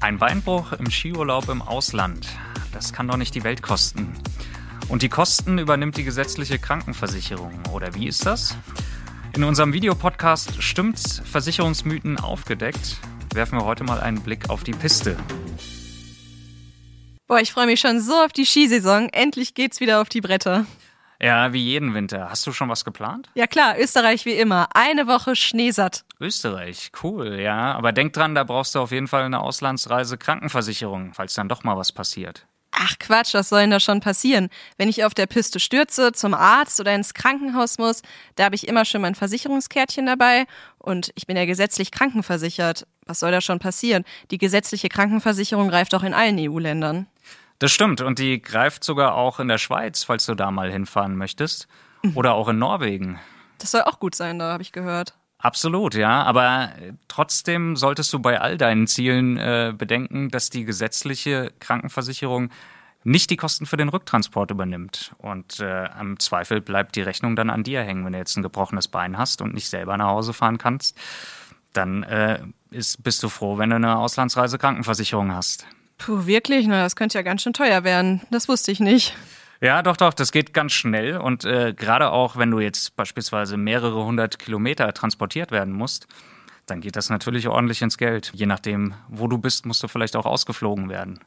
Ein Beinbruch im Skiurlaub im Ausland. Das kann doch nicht die Welt kosten. Und die Kosten übernimmt die gesetzliche Krankenversicherung. Oder wie ist das? In unserem Videopodcast Stimmt's Versicherungsmythen aufgedeckt werfen wir heute mal einen Blick auf die Piste. Boah, ich freue mich schon so auf die Skisaison. Endlich geht's wieder auf die Bretter. Ja, wie jeden Winter. Hast du schon was geplant? Ja klar, Österreich wie immer. Eine Woche schneesatt. Österreich, cool, ja. Aber denk dran, da brauchst du auf jeden Fall eine Auslandsreise Krankenversicherung, falls dann doch mal was passiert. Ach Quatsch, was soll denn da schon passieren? Wenn ich auf der Piste stürze, zum Arzt oder ins Krankenhaus muss, da habe ich immer schon mein Versicherungskärtchen dabei und ich bin ja gesetzlich krankenversichert. Was soll da schon passieren? Die gesetzliche Krankenversicherung greift auch in allen EU-Ländern. Das stimmt und die greift sogar auch in der Schweiz, falls du da mal hinfahren möchtest. Oder auch in Norwegen. Das soll auch gut sein, da habe ich gehört. Absolut, ja. Aber trotzdem solltest du bei all deinen Zielen äh, bedenken, dass die gesetzliche Krankenversicherung nicht die Kosten für den Rücktransport übernimmt. Und äh, im Zweifel bleibt die Rechnung dann an dir hängen, wenn du jetzt ein gebrochenes Bein hast und nicht selber nach Hause fahren kannst. Dann äh, ist, bist du froh, wenn du eine Auslandsreise Krankenversicherung hast. Puh, wirklich? Na, das könnte ja ganz schön teuer werden. Das wusste ich nicht. Ja, doch, doch, das geht ganz schnell. Und äh, gerade auch, wenn du jetzt beispielsweise mehrere hundert Kilometer transportiert werden musst, dann geht das natürlich ordentlich ins Geld. Je nachdem, wo du bist, musst du vielleicht auch ausgeflogen werden.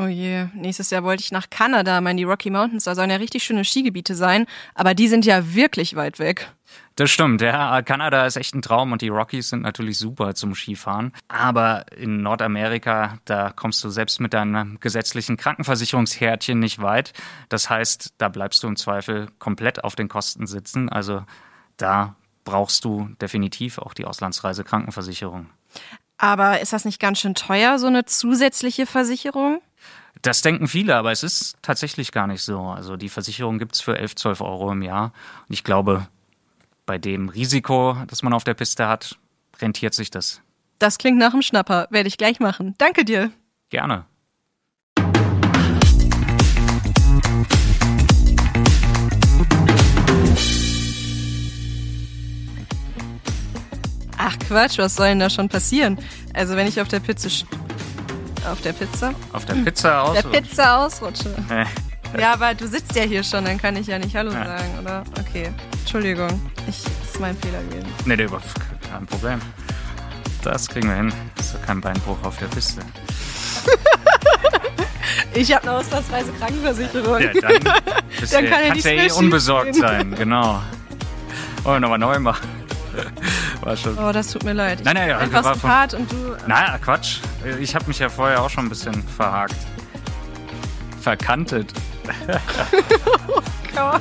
Oh je, nächstes Jahr wollte ich nach Kanada, meine die Rocky Mountains, da sollen ja richtig schöne Skigebiete sein, aber die sind ja wirklich weit weg. Das stimmt, ja. Kanada ist echt ein Traum und die Rockies sind natürlich super zum Skifahren. Aber in Nordamerika, da kommst du selbst mit deinem gesetzlichen Krankenversicherungshärtchen nicht weit. Das heißt, da bleibst du im Zweifel komplett auf den Kosten sitzen. Also da brauchst du definitiv auch die Auslandsreise Krankenversicherung. Aber ist das nicht ganz schön teuer, so eine zusätzliche Versicherung? Das denken viele, aber es ist tatsächlich gar nicht so. Also die Versicherung gibt es für 11, 12 Euro im Jahr. Und ich glaube, bei dem Risiko, das man auf der Piste hat, rentiert sich das. Das klingt nach einem Schnapper. Werde ich gleich machen. Danke dir. Gerne. Ach Quatsch, was soll denn da schon passieren? Also wenn ich auf der Pizza auf der Pizza? Auf der Pizza ausrutsche. Der Pizza ausrutsche. Ja, aber du sitzt ja hier schon, dann kann ich ja nicht Hallo ja. sagen, oder? Okay. Entschuldigung. Ich, das ist mein Fehler gewesen. Nee, nee, kein Problem. Das kriegen wir hin. Ist doch kein Beinbruch auf der Piste. ich habe eine ausnahmsweise Krankenversicherung. Ja, dann, dann kann kannst ja eh unbesorgt sein, genau. Oh, nochmal neu machen. War schon. Oh, das tut mir leid. Nein, nein, ja, Einfach war von, Part und du. Naja, Quatsch. Ich habe mich ja vorher auch schon ein bisschen verhakt. Verkantet. oh Gott.